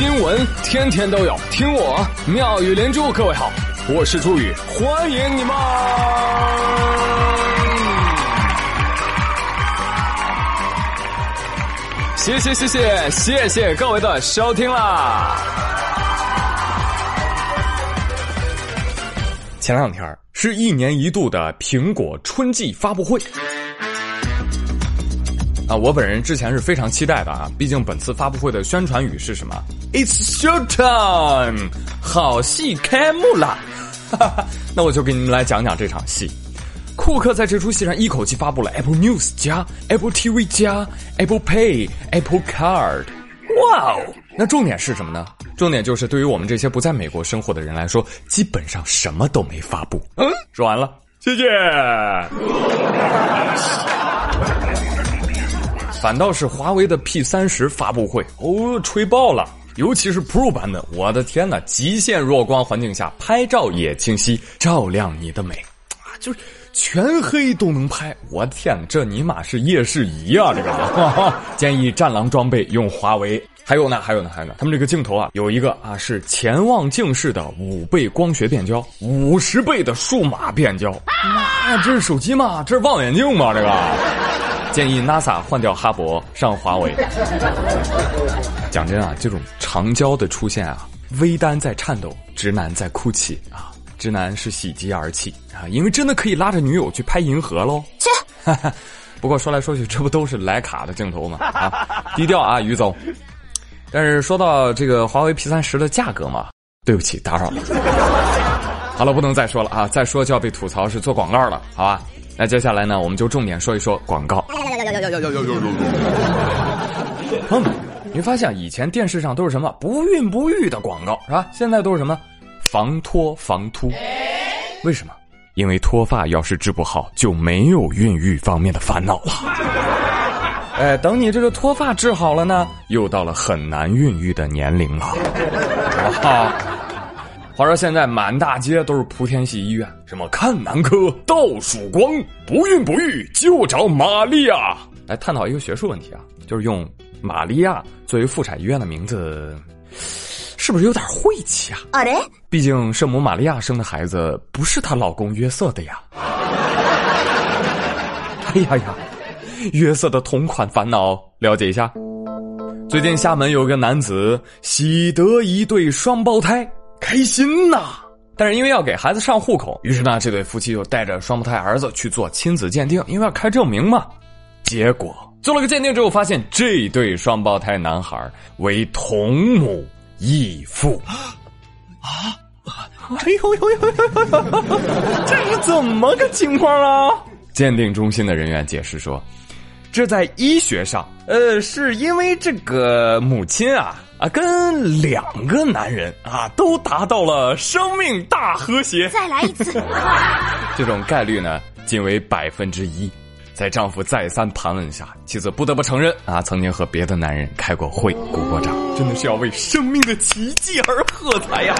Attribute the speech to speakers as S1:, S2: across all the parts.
S1: 新闻天天都有，听我妙语连珠。各位好，我是朱宇，欢迎你们！谢谢谢谢谢谢各位的收听啦！前两天是一年一度的苹果春季发布会。啊，我本人之前是非常期待的啊，毕竟本次发布会的宣传语是什么？It's show time，好戏开幕了。那我就给你们来讲讲这场戏。库克在这出戏上一口气发布了 Apple News 加 Apple TV 加 Apple Pay、Apple Card。哇哦！那重点是什么呢？重点就是对于我们这些不在美国生活的人来说，基本上什么都没发布。嗯，说完了，谢谢。反倒是华为的 P 三十发布会哦，吹爆了！尤其是 Pro 版本，我的天呐，极限弱光环境下拍照也清晰，照亮你的美啊，就是全黑都能拍！我天，这尼玛是夜视仪啊！这个 建议战狼装备用华为。还有呢，还有呢，还有呢，他们这个镜头啊，有一个啊是潜望镜式的五倍光学变焦，五十倍的数码变焦。妈，这是手机吗？这是望远镜吗？这个？建议 NASA 换掉哈勃，上华为。讲真啊，这种长焦的出现啊，微单在颤抖，直男在哭泣啊，直男是喜极而泣啊，因为真的可以拉着女友去拍银河喽。切！不过说来说去，这不都是徕卡的镜头吗？啊，低调啊，于总。但是说到这个华为 P 三十的价格嘛，对不起，打扰了。好了，不能再说了啊，再说就要被吐槽是做广告了，好吧？那接下来呢，我们就重点说一说广告。朋友们，你发现以前电视上都是什么不孕不育的广告是吧？现在都是什么防脱防秃？为什么？因为脱发要是治不好，就没有孕育方面的烦恼了。哎，等你这个脱发治好了呢，又到了很难孕育的年龄了。话说现在满大街都是莆田系医院，什么看男科倒曙光，不孕不育就找玛利亚。来探讨一个学术问题啊，就是用玛利亚作为妇产医院的名字，是不是有点晦气啊？啊嘞！毕竟圣母玛利亚生的孩子不是她老公约瑟的呀。哎呀呀，约瑟的同款烦恼，了解一下。最近厦门有个男子喜得一对双胞胎。开心呐！但是因为要给孩子上户口，于是呢，这对夫妻就带着双胞胎儿子去做亲子鉴定，因为要开证明嘛。结果做了个鉴定之后，发现这对双胞胎男孩为同母异父。啊！哎呦呦呦呦！这是怎么个情况啊？鉴定中心的人员解释说，这在医学上，呃，是因为这个母亲啊。啊，跟两个男人啊都达到了生命大和谐。
S2: 再来一次，
S1: 这种概率呢仅为百分之一。在丈夫再三盘问下，妻子不得不承认啊，曾经和别的男人开过会、鼓过掌，真的是要为生命的奇迹而喝彩呀。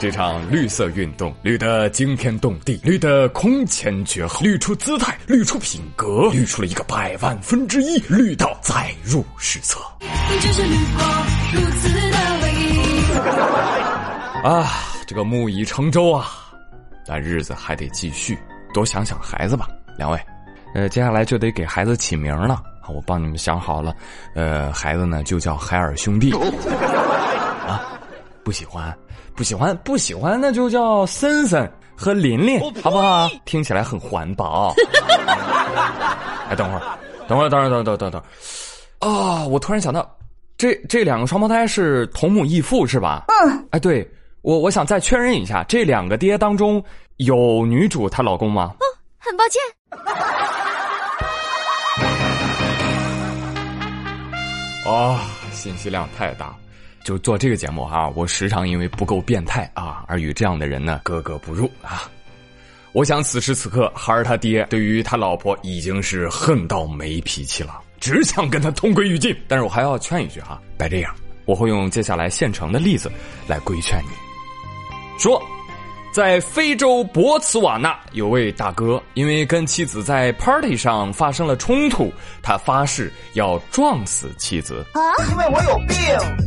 S1: 这场绿色运动，绿得惊天动地，绿得空前绝后，绿出姿态，绿出品格，绿出了一个百万分之一，绿到载入史册。啊，这个木已成舟啊，但日子还得继续，多想想孩子吧，两位。呃，接下来就得给孩子起名了啊，我帮你们想好了，呃，孩子呢就叫海尔兄弟。啊，不喜欢。不喜欢，不喜欢，那就叫森森和琳琳，好不好？听起来很环保。哎，等会儿，等会儿，等会儿，等等等等。啊，我突然想到，这这两个双胞胎是同母异父是吧？嗯。哎，对，我我想再确认一下，这两个爹当中有女主她老公吗？
S2: 哦，很抱歉。
S1: 啊，信息量太大。就做这个节目哈，我时常因为不够变态啊，而与这样的人呢格格不入啊。我想此时此刻，孩儿他爹对于他老婆已经是恨到没脾气了，只想跟他同归于尽。但是我还要劝一句哈，别这样，我会用接下来现成的例子来规劝你。说，在非洲博茨瓦纳，有位大哥因为跟妻子在 party 上发生了冲突，他发誓要撞死妻子。
S2: 啊！因为我有病，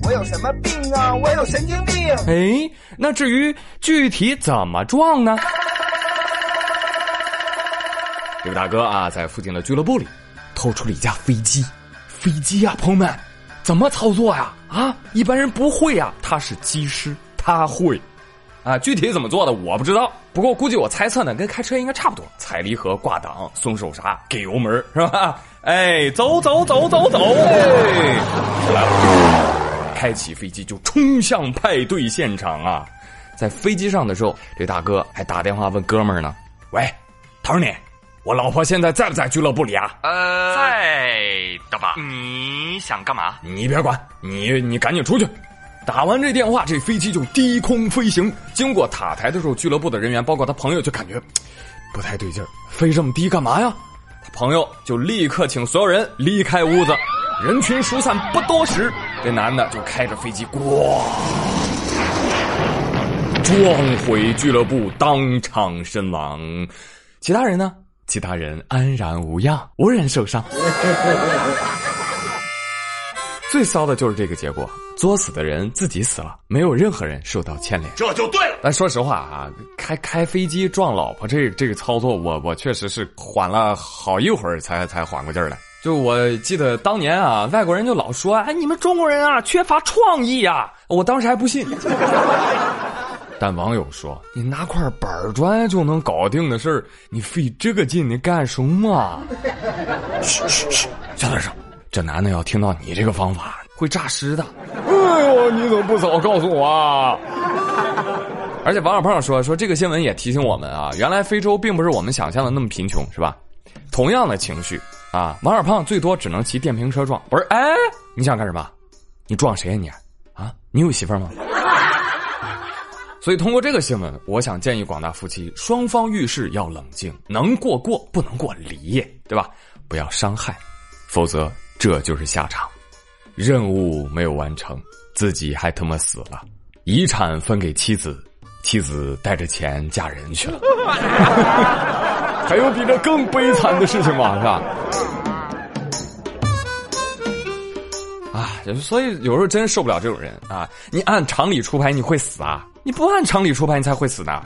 S2: 我有什么病啊？我有神经病。
S1: 哎，那至于具体怎么撞呢？这位大哥啊，在附近的俱乐部里偷出了一架飞机。飞机啊，朋友们，怎么操作呀？啊，一般人不会呀。他是机师，他会。啊，具体怎么做的我不知道，不过估计我猜测呢，跟开车应该差不多，踩离合、挂档、松手刹、给油门，是吧？哎，走走走走走，哎，来了，开启飞机就冲向派对现场啊！在飞机上的时候，这大哥还打电话问哥们儿呢：“喂，Tony，我老婆现在在不在俱乐部里啊？”“
S3: 呃，在的吧？你想干嘛？
S1: 你别管，你你赶紧出去。”打完这电话，这飞机就低空飞行。经过塔台的时候，俱乐部的人员，包括他朋友，就感觉不太对劲儿，飞这么低干嘛呀？他朋友就立刻请所有人离开屋子。人群疏散不多时，这男的就开着飞机，咣，撞毁俱乐部，当场身亡。其他人呢？其他人安然无恙，无人受伤。最骚的就是这个结果。作死的人自己死了，没有任何人受到牵连，
S3: 这就对了。
S1: 但说实话啊，开开飞机撞老婆这这个操作，我我确实是缓了好一会儿才才缓过劲儿来。就我记得当年啊，外国人就老说，哎，你们中国人啊缺乏创意啊，我当时还不信。但网友说，你拿块板砖就能搞定的事儿，你费这个劲，你干什么？嘘嘘嘘，小点声，这男的要听到你这个方法。会诈尸的，哎呦！你怎么不早告诉我啊？而且王小胖说说这个新闻也提醒我们啊，原来非洲并不是我们想象的那么贫穷，是吧？同样的情绪啊，王小胖最多只能骑电瓶车撞，不是？哎，你想干什么？你撞谁呀你？啊，你有媳妇吗？所以通过这个新闻，我想建议广大夫妻，双方遇事要冷静，能过过，不能过离，对吧？不要伤害，否则这就是下场。任务没有完成，自己还他妈死了，遗产分给妻子，妻子带着钱嫁人去了。还有比这更悲惨的事情吗？是吧？啊，所以有时候真受不了这种人啊！你按常理出牌，你会死啊？你不按常理出牌，你才会死呢。啊，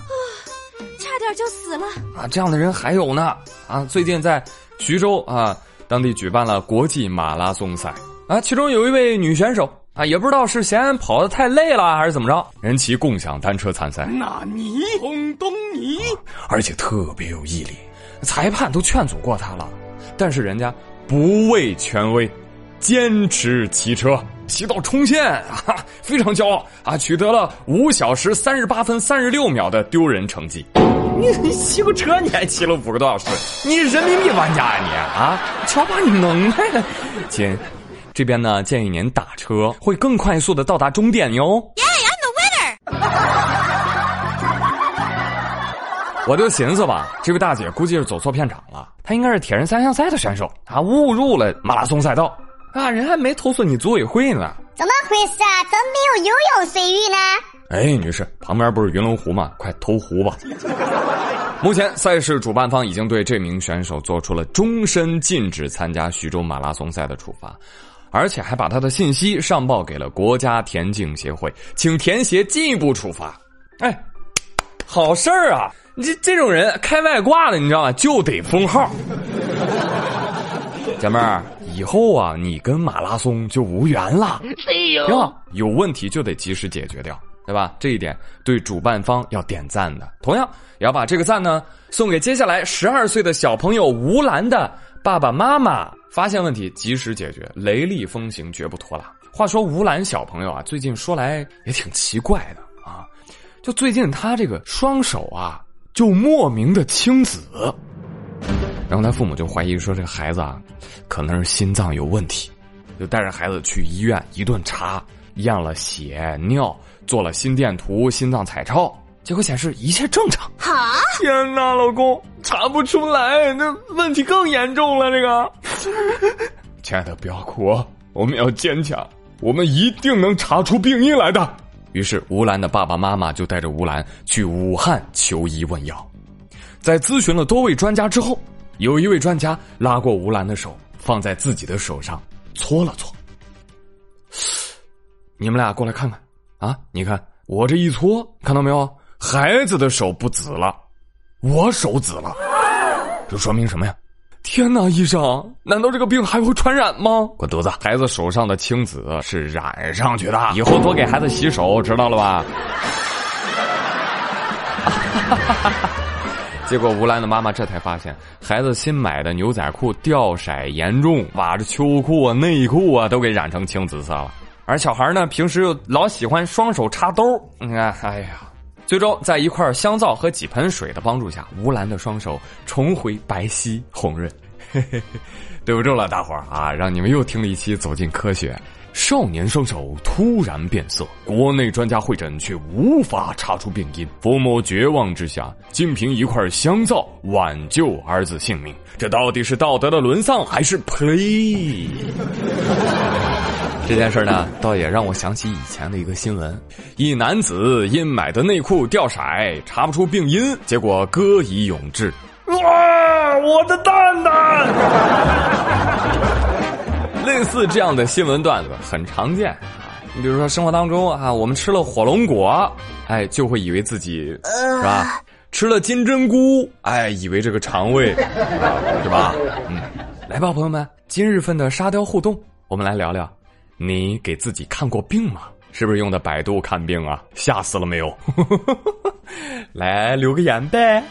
S4: 差点就死了
S1: 啊！这样的人还有呢啊！最近在徐州啊，当地举办了国际马拉松赛。啊，其中有一位女选手啊，也不知道是嫌跑的太累了，还是怎么着，人骑共享单车参赛。
S3: 那你轰东你，
S1: 而且特别有毅力，裁判都劝阻过他了，但是人家不畏权威，坚持骑车，骑到冲线 啊，非常骄傲啊，取得了五小时三十八分三十六秒的丢人成绩。你你骑个车你还骑了五个多小时，你人民币玩家啊你啊？瞧把你能耐的，亲。这边呢，建议您打车，会更快速的到达终点哟。
S4: Yeah, I'm the winner。
S1: 我就寻思吧，这位大姐估计是走错片场了，她应该是铁人三项赛的选手，啊误入了马拉松赛道啊！人还没投诉你组委会呢。
S5: 怎么回事啊？怎么没有游泳水域呢？
S1: 哎，女士，旁边不是云龙湖吗？快投湖吧。目前赛事主办方已经对这名选手做出了终身禁止参加徐州马拉松赛的处罚。而且还把他的信息上报给了国家田径协会，请田协进一步处罚。哎，好事儿啊！你这这种人开外挂了，你知道吗？就得封号。姐妹儿，以后啊，你跟马拉松就无缘了。哎呦，有问题就得及时解决掉，对吧？这一点对主办方要点赞的。同样，也要把这个赞呢送给接下来十二岁的小朋友吴兰的爸爸妈妈。发现问题及时解决，雷厉风行绝不拖拉。话说吴兰小朋友啊，最近说来也挺奇怪的啊，就最近他这个双手啊，就莫名的青紫，然后他父母就怀疑说这个孩子啊，可能是心脏有问题，就带着孩子去医院一顿查，验了血尿，做了心电图、心脏彩超。结果显示一切正常。
S4: 哈！
S1: 天哪，老公查不出来，那问题更严重了。这个，亲爱的，不要哭，我们要坚强，我们一定能查出病因来的。于是吴兰的爸爸妈妈就带着吴兰去武汉求医问药。在咨询了多位专家之后，有一位专家拉过吴兰的手，放在自己的手上搓了搓。你们俩过来看看啊！你看我这一搓，看到没有？孩子的手不紫了，我手紫了，这说明什么呀？天哪，医生，难道这个病还会传染吗？滚犊子！孩子手上的青紫是染上去的，以后多给孩子洗手，知道了吧？结果吴兰的妈妈这才发现，孩子新买的牛仔裤掉色严重，把这秋裤啊、内裤啊都给染成青紫色了。而小孩呢，平时又老喜欢双手插兜你看，哎呀，最终在一块香皂和几盆水的帮助下，吴兰的双手重回白皙红润。对不住了，大伙儿啊，让你们又听了一期《走进科学》。少年双手突然变色，国内专家会诊却无法查出病因，父母绝望之下，仅凭一块香皂挽救儿子性命，这到底是道德的沦丧还是 play？这件事呢，倒也让我想起以前的一个新闻：一男子因买的内裤掉色，查不出病因，结果歌以咏志。哇，我的蛋蛋！类似这样的新闻段子很常见，你比如说生活当中啊，我们吃了火龙果，哎，就会以为自己是吧？吃了金针菇，哎，以为这个肠胃是吧？嗯，来吧，朋友们，今日份的沙雕互动，我们来聊聊，你给自己看过病吗？是不是用的百度看病啊？吓死了没有？来留个言呗。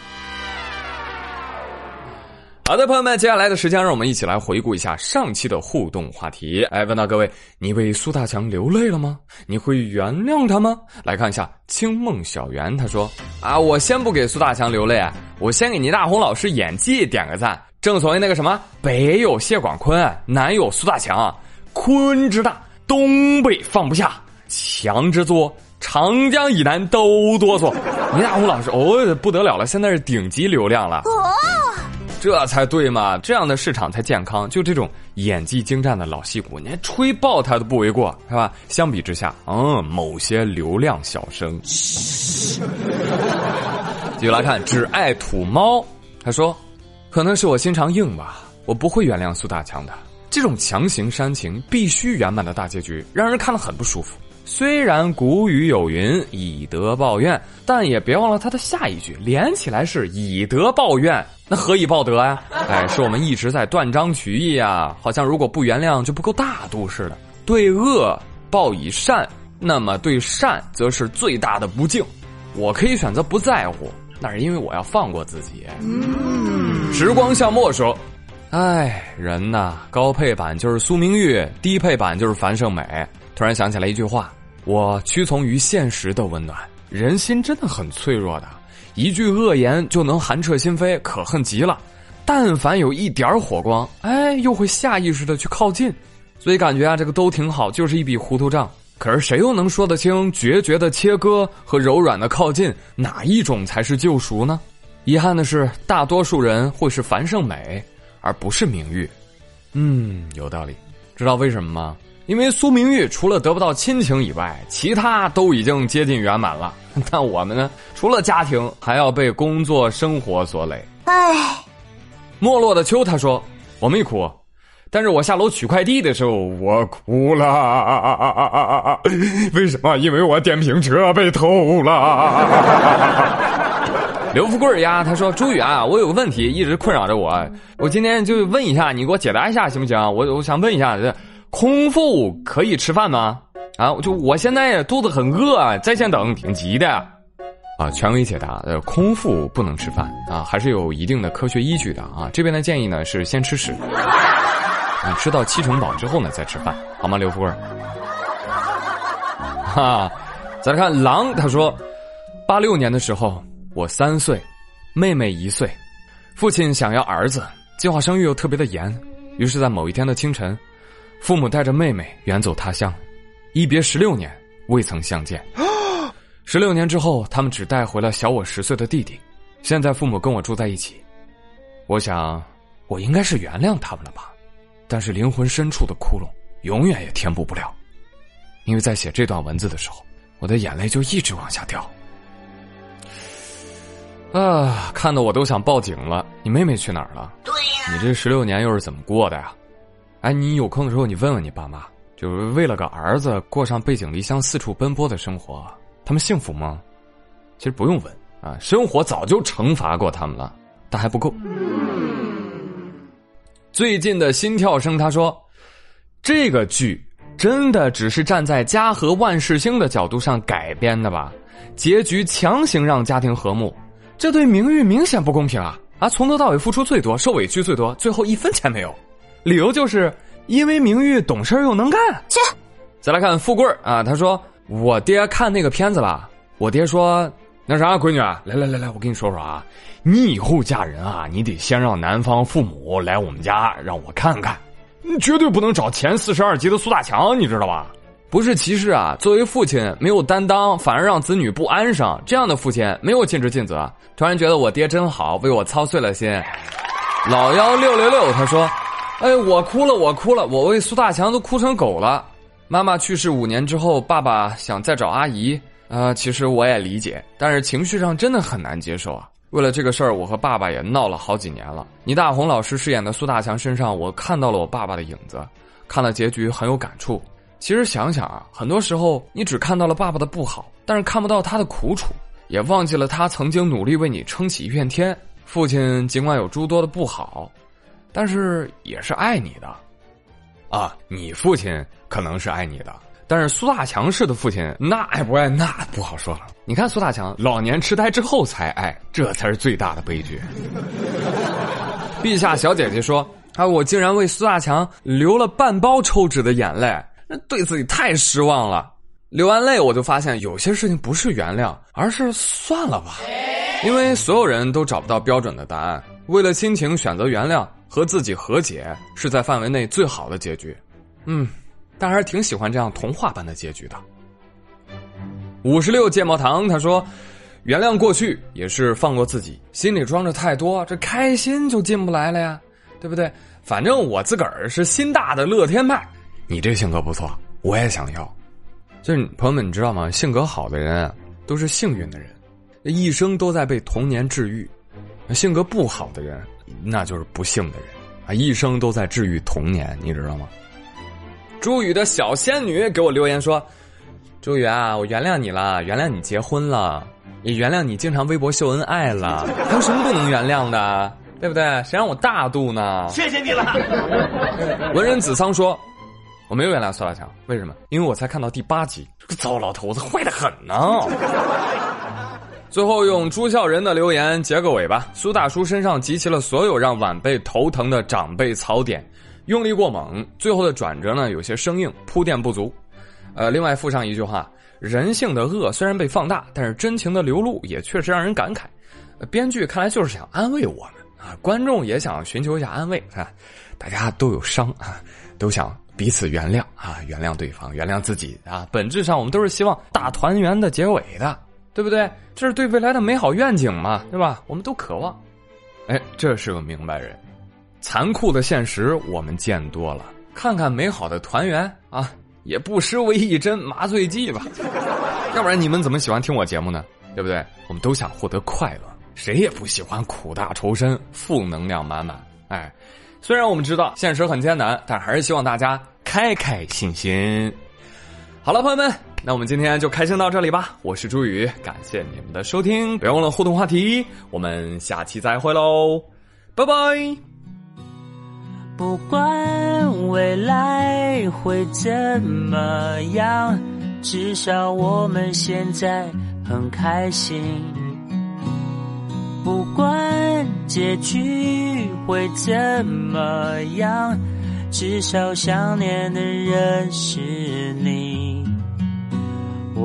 S1: 好的，朋友们，接下来的时间，让我们一起来回顾一下上期的互动话题。哎，问到各位，你为苏大强流泪了吗？你会原谅他吗？来看一下清梦小圆，他说：啊，我先不给苏大强流泪，我先给倪大红老师演技点个赞。正所谓那个什么，北有谢广坤，南有苏大强，坤之大，东北放不下，强之作，长江以南都哆嗦。倪大红老师，哦，不得了了，现在是顶级流量了。这才对嘛，这样的市场才健康。就这种演技精湛的老戏骨，你吹爆他都不为过，是吧？相比之下，嗯，某些流量小生。继续来看，只爱土猫，他说：“可能是我心肠硬吧，我不会原谅苏大强的。这种强行煽情、必须圆满的大结局，让人看了很不舒服。虽然古语有云‘以德报怨’，但也别忘了它的下一句，连起来是‘以德报怨’。”那何以报德呀？哎，是我们一直在断章取义啊！好像如果不原谅就不够大度似的。对恶报以善，那么对善则是最大的不敬。我可以选择不在乎，那是因为我要放过自己。时光向末说：“哎，人呐，高配版就是苏明玉，低配版就是樊胜美。”突然想起来一句话：我屈从于现实的温暖，人心真的很脆弱的。一句恶言就能寒彻心扉，可恨极了。但凡有一点火光，哎，又会下意识的去靠近。所以感觉啊，这个都挺好，就是一笔糊涂账。可是谁又能说得清决绝的切割和柔软的靠近哪一种才是救赎呢？遗憾的是，大多数人会是樊胜美，而不是明玉。嗯，有道理。知道为什么吗？因为苏明玉除了得不到亲情以外，其他都已经接近圆满了。但我们呢，除了家庭，还要被工作生活所累。唉，没落的秋他说：“我没哭，但是我下楼取快递的时候，我哭了。为什么？因为我电瓶车被偷了。”刘富贵呀，他说：“朱宇啊，我有个问题一直困扰着我，我今天就问一下，你给我解答一下行不行？我我想问一下这。”空腹可以吃饭吗？啊，就我现在肚子很饿，在线等，挺急的。啊，权威解答：呃，空腹不能吃饭啊，还是有一定的科学依据的啊。这边的建议呢是先吃屎，你吃到七成饱之后呢再吃饭，好吗？刘富贵。哈，再来看狼，他说，八六年的时候我三岁，妹妹一岁，父亲想要儿子，计划生育又特别的严，于是，在某一天的清晨。父母带着妹妹远走他乡，一别十六年，未曾相见。十六年之后，他们只带回了小我十岁的弟弟。现在父母跟我住在一起，我想，我应该是原谅他们了吧？但是灵魂深处的窟窿，永远也填补不了。因为在写这段文字的时候，我的眼泪就一直往下掉。啊，看得我都想报警了。你妹妹去哪儿了？
S5: 对呀、
S1: 你这十六年又是怎么过的呀？哎，你有空的时候你问问你爸妈，就是为了个儿子过上背井离乡、四处奔波的生活，他们幸福吗？其实不用问啊，生活早就惩罚过他们了，但还不够。最近的心跳声，他说，这个剧真的只是站在家和万事兴的角度上改编的吧？结局强行让家庭和睦。这对明玉明显不公平啊！啊，从头到尾付出最多，受委屈最多，最后一分钱没有，理由就是因为明玉懂事又能干。
S5: 切，
S1: 再来看富贵儿啊，他说我爹看那个片子了，我爹说那啥，闺女啊，来来来来，我跟你说说啊，你以后嫁人啊，你得先让男方父母来我们家让我看看，你绝对不能找前四十二集的苏大强，你知道吧？不是歧视啊，作为父亲没有担当，反而让子女不安生，这样的父亲没有尽职尽责。突然觉得我爹真好，为我操碎了心。老幺六六六他说：“哎，我哭了，我哭了，我为苏大强都哭成狗了。妈妈去世五年之后，爸爸想再找阿姨，呃，其实我也理解，但是情绪上真的很难接受啊。为了这个事儿，我和爸爸也闹了好几年了。倪大红老师饰演的苏大强身上，我看到了我爸爸的影子，看了结局很有感触。”其实想想啊，很多时候你只看到了爸爸的不好，但是看不到他的苦楚，也忘记了他曾经努力为你撑起一片天。父亲尽管有诸多的不好，但是也是爱你的。啊，你父亲可能是爱你的，但是苏大强式的父亲，那爱不爱那不好说了。你看苏大强老年痴呆之后才爱，这才是最大的悲剧。陛下小姐姐说：“啊，我竟然为苏大强流了半包抽纸的眼泪。”对自己太失望了，流完泪我就发现有些事情不是原谅，而是算了吧，因为所有人都找不到标准的答案。为了亲情选择原谅和自己和解，是在范围内最好的结局。嗯，但还是挺喜欢这样童话般的结局的。五十六芥末糖他说：“原谅过去也是放过自己，心里装着太多，这开心就进不来了呀，对不对？反正我自个儿是心大的乐天派。”你这性格不错，我也想要。就是朋友们，你知道吗？性格好的人都是幸运的人，一生都在被童年治愈；性格不好的人，那就是不幸的人啊，一生都在治愈童年，你知道吗？朱宇的小仙女给我留言说：“朱宇啊，我原谅你了，原谅你结婚了，也原谅你经常微博秀恩爱了，还有什么不能原谅的？对不对？谁让我大度呢？”
S2: 谢谢你了。
S1: 文人子桑说。我没有原谅苏大强，为什么？因为我才看到第八集，这个糟老头子坏的很呢。最后用朱孝仁的留言结个尾吧。苏大叔身上集齐了所有让晚辈头疼的长辈槽点，用力过猛，最后的转折呢有些生硬，铺垫不足。呃，另外附上一句话：人性的恶虽然被放大，但是真情的流露也确实让人感慨。编剧看来就是想安慰我们啊，观众也想寻求一下安慰啊，大家都有伤啊，都想。彼此原谅啊，原谅对方，原谅自己啊。本质上，我们都是希望大团圆的结尾的，对不对？这是对未来的美好愿景嘛，对吧？我们都渴望。哎，这是个明白人。残酷的现实我们见多了，看看美好的团圆啊，也不失为一针麻醉剂吧。要不然你们怎么喜欢听我节目呢？对不对？我们都想获得快乐，谁也不喜欢苦大仇深、负能量满满。哎。虽然我们知道现实很艰难，但还是希望大家开开心心。好了，朋友们，那我们今天就开心到这里吧。我是朱宇，感谢你们的收听，别忘了互动话题，我们下期再会喽，拜拜。
S6: 不管未来会怎么样，至少我们现在很开心。不管结局会怎么样，至少想念的人是你。